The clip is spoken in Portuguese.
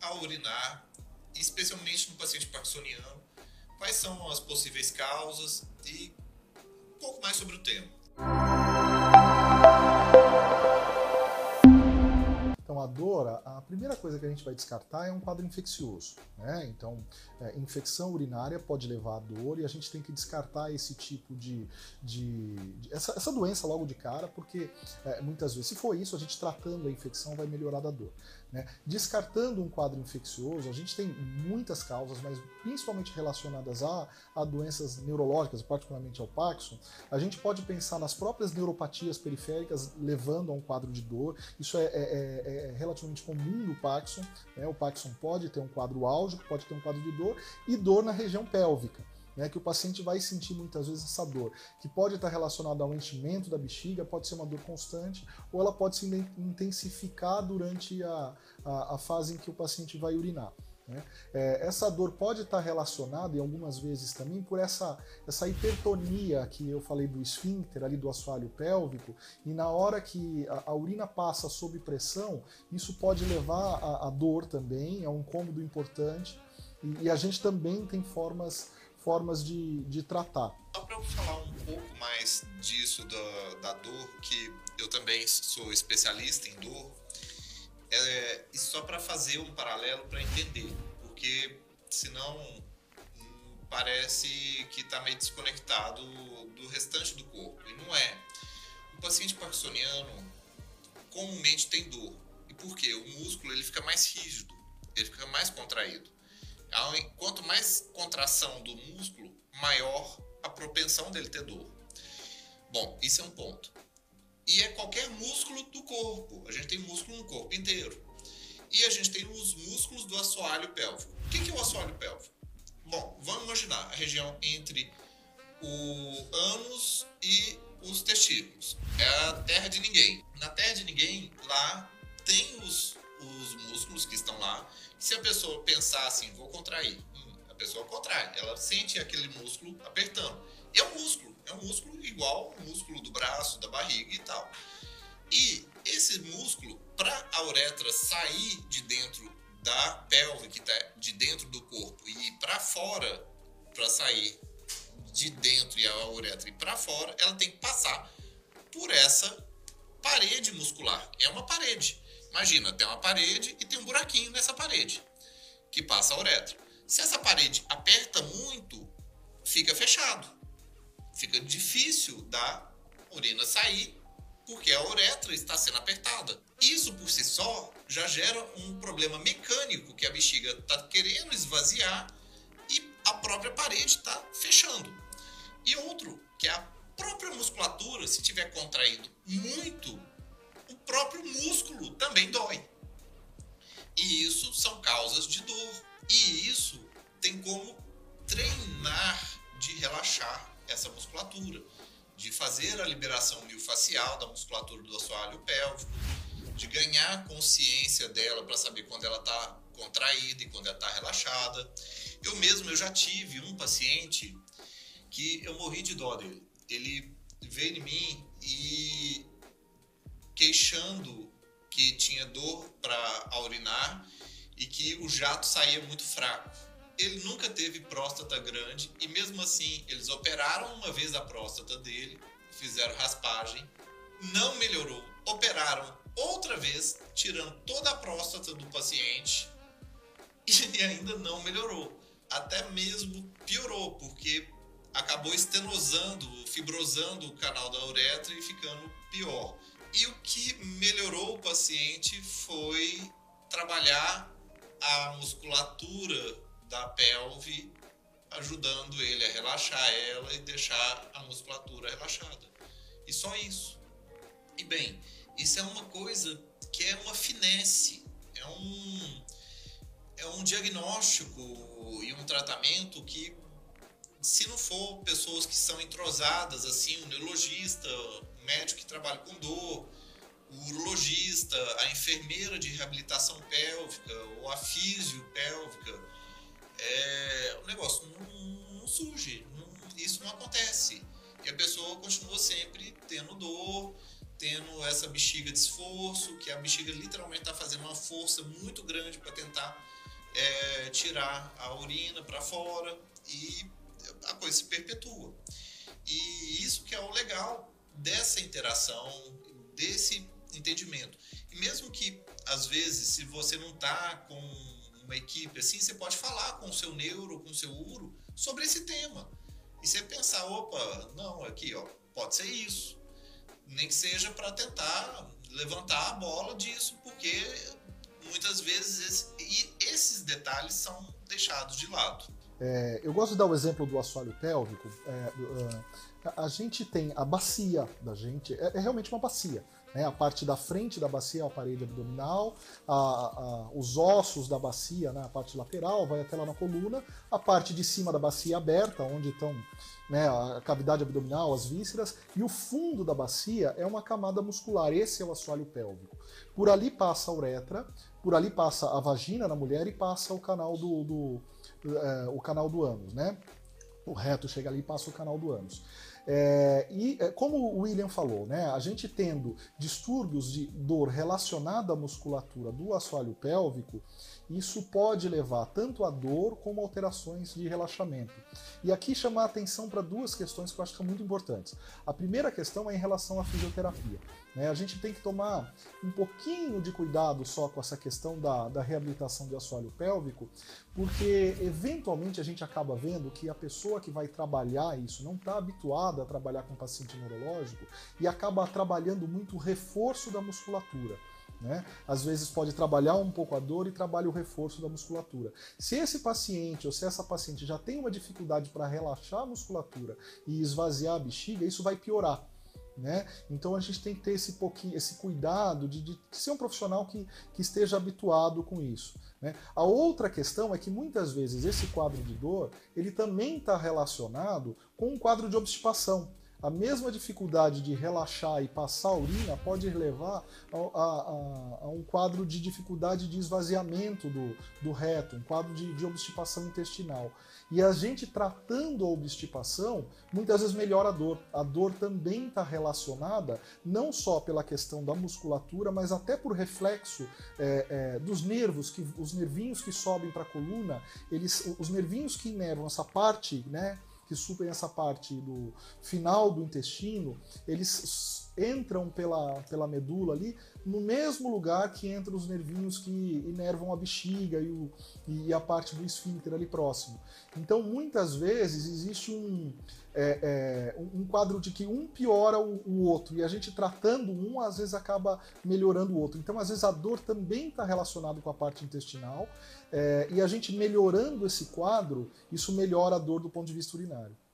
a urinar, especialmente no paciente parkinsoniano, quais são as possíveis causas e um pouco mais sobre o tema. Então, a dor, a primeira coisa que a gente vai descartar é um quadro infeccioso. Né? Então, é, infecção urinária pode levar à dor e a gente tem que descartar esse tipo de. de, de essa, essa, doença logo de cara, porque é, muitas vezes, se for isso, a gente tratando a infecção vai melhorar da dor. Né? Descartando um quadro infeccioso, a gente tem muitas causas, mas principalmente relacionadas a, a doenças neurológicas, particularmente ao Parkinson, a gente pode pensar nas próprias neuropatias periféricas levando a um quadro de dor. Isso é, é, é, é relativamente comum no Parkinson. Né? O Parkinson pode ter um quadro álgico, pode ter um quadro de dor e dor na região pélvica né, que o paciente vai sentir muitas vezes essa dor, que pode estar relacionada ao enchimento da bexiga, pode ser uma dor constante, ou ela pode se intensificar durante a, a, a fase em que o paciente vai urinar. Né? É, essa dor pode estar relacionada, e algumas vezes também, por essa, essa hipertonia que eu falei do esfíncter, ali do assoalho pélvico, e na hora que a, a urina passa sob pressão, isso pode levar a, a dor também, é um cômodo importante, e, e a gente também tem formas formas de, de tratar. Só para eu falar um pouco mais disso da, da dor, que eu também sou especialista em dor, é, só para fazer um paralelo para entender, porque senão hum, parece que está meio desconectado do restante do corpo, e não é. O paciente parkinsoniano comumente tem dor. E por quê? O músculo ele fica mais rígido, ele fica mais contraído. Quanto mais contração do músculo, maior a propensão dele ter dor. Bom, isso é um ponto. E é qualquer músculo do corpo. A gente tem músculo no corpo inteiro. E a gente tem os músculos do assoalho pélvico. O que é o assoalho pélvico? Bom, vamos imaginar a região entre o ânus e os testículos. É a terra de ninguém. Na terra de ninguém, lá tem os, os músculos que estão lá se a pessoa pensar assim, vou contrair, hum, a pessoa contrai, ela sente aquele músculo apertando. É um músculo, é um músculo igual o músculo do braço, da barriga e tal. E esse músculo, para a uretra sair de dentro da pelve, que está de dentro do corpo, e para fora, para sair de dentro e a uretra ir para fora, ela tem que passar por essa parede muscular. É uma parede. Imagina, tem uma parede e tem um buraquinho nessa parede que passa a uretra. Se essa parede aperta muito, fica fechado. Fica difícil da urina sair porque a uretra está sendo apertada. Isso por si só já gera um problema mecânico que a bexiga está querendo esvaziar e a própria parede está fechando. E outro, que é a própria musculatura, se tiver contraído muito, próprio músculo também dói. E isso são causas de dor. E isso tem como treinar de relaxar essa musculatura, de fazer a liberação miofascial da musculatura do assoalho pélvico, de ganhar consciência dela para saber quando ela está contraída e quando ela está relaxada. Eu mesmo eu já tive um paciente que eu morri de dó dele. Ele veio em mim e queixando que tinha dor para urinar e que o jato saía muito fraco. Ele nunca teve próstata grande e mesmo assim eles operaram uma vez a próstata dele, fizeram raspagem, não melhorou, operaram outra vez, tirando toda a próstata do paciente e ainda não melhorou. Até mesmo piorou, porque acabou estenosando, fibrosando o canal da uretra e ficando pior. E o que melhorou o paciente foi trabalhar a musculatura da pelve, ajudando ele a relaxar ela e deixar a musculatura relaxada. E só isso. E bem, isso é uma coisa que é uma finesse, é um, é um diagnóstico e um tratamento que, se não for pessoas que são entrosadas, assim, um neurologista, médico que trabalha com dor, o urologista, a enfermeira de reabilitação pélvica ou a físio pélvica. É, o negócio não, não surge, não, isso não acontece. E a pessoa continua sempre tendo dor, tendo essa bexiga de esforço, que a bexiga literalmente está fazendo uma força muito grande para tentar é, tirar a urina para fora e coisa se perpetua. E isso que é o legal dessa interação, desse entendimento. E mesmo que, às vezes, se você não está com uma equipe assim, você pode falar com o seu neuro, com o seu uro, sobre esse tema. E você pensar, opa, não, aqui, ó, pode ser isso nem que seja para tentar levantar a bola disso, porque muitas vezes esse, esses detalhes são deixados de lado. É, eu gosto de dar o exemplo do assoalho pélvico. É, é, a gente tem a bacia da gente, é, é realmente uma bacia. Né? A parte da frente da bacia é a parede abdominal, a, a, os ossos da bacia, né? a parte lateral, vai até lá na coluna, a parte de cima da bacia aberta, onde estão né, a cavidade abdominal, as vísceras, e o fundo da bacia é uma camada muscular, esse é o assoalho pélvico. Por ali passa a uretra, por ali passa a vagina na mulher e passa o canal do, do é, o canal do ânus, né? O reto chega ali e passa o canal do ânus. É, e é, como o William falou, né, a gente tendo distúrbios de dor relacionada à musculatura do assoalho pélvico, isso pode levar tanto a dor como alterações de relaxamento. E aqui chamar a atenção para duas questões que eu acho que são muito importantes. A primeira questão é em relação à fisioterapia. Né? A gente tem que tomar um pouquinho de cuidado só com essa questão da, da reabilitação do assoalho pélvico, porque eventualmente a gente acaba vendo que a pessoa que vai trabalhar isso não está habituada a trabalhar com paciente neurológico e acaba trabalhando muito o reforço da musculatura. Né? Às vezes pode trabalhar um pouco a dor e trabalha o reforço da musculatura. Se esse paciente ou se essa paciente já tem uma dificuldade para relaxar a musculatura e esvaziar a bexiga, isso vai piorar. Né? Então a gente tem que ter esse pouquinho, esse cuidado de, de ser um profissional que, que esteja habituado com isso. Né? A outra questão é que muitas vezes esse quadro de dor ele também está relacionado com um quadro de obstipação a mesma dificuldade de relaxar e passar a urina pode levar a, a, a, um quadro de dificuldade de esvaziamento do, do reto, um quadro de, de obstipação intestinal. E a gente tratando a obstipação, muitas vezes melhora a dor. A dor também está relacionada não só pela questão da musculatura, mas até por reflexo é, é, dos nervos, que os nervinhos que sobem para a coluna, eles, os nervinhos que inervam essa parte, né, que suprem essa parte do final do intestino, eles entram pela, pela medula ali, no mesmo lugar que entram os nervinhos que inervam a bexiga e, o, e a parte do esfíncter ali próximo. Então, muitas vezes, existe um, é, é, um quadro de que um piora o, o, outro, e a gente tratando um, às vezes acaba melhorando o outro. Então, às vezes, a dor também está relacionada com a parte intestinal, é, e a gente melhorando esse quadro, isso melhora a dor do ponto de vista urinário.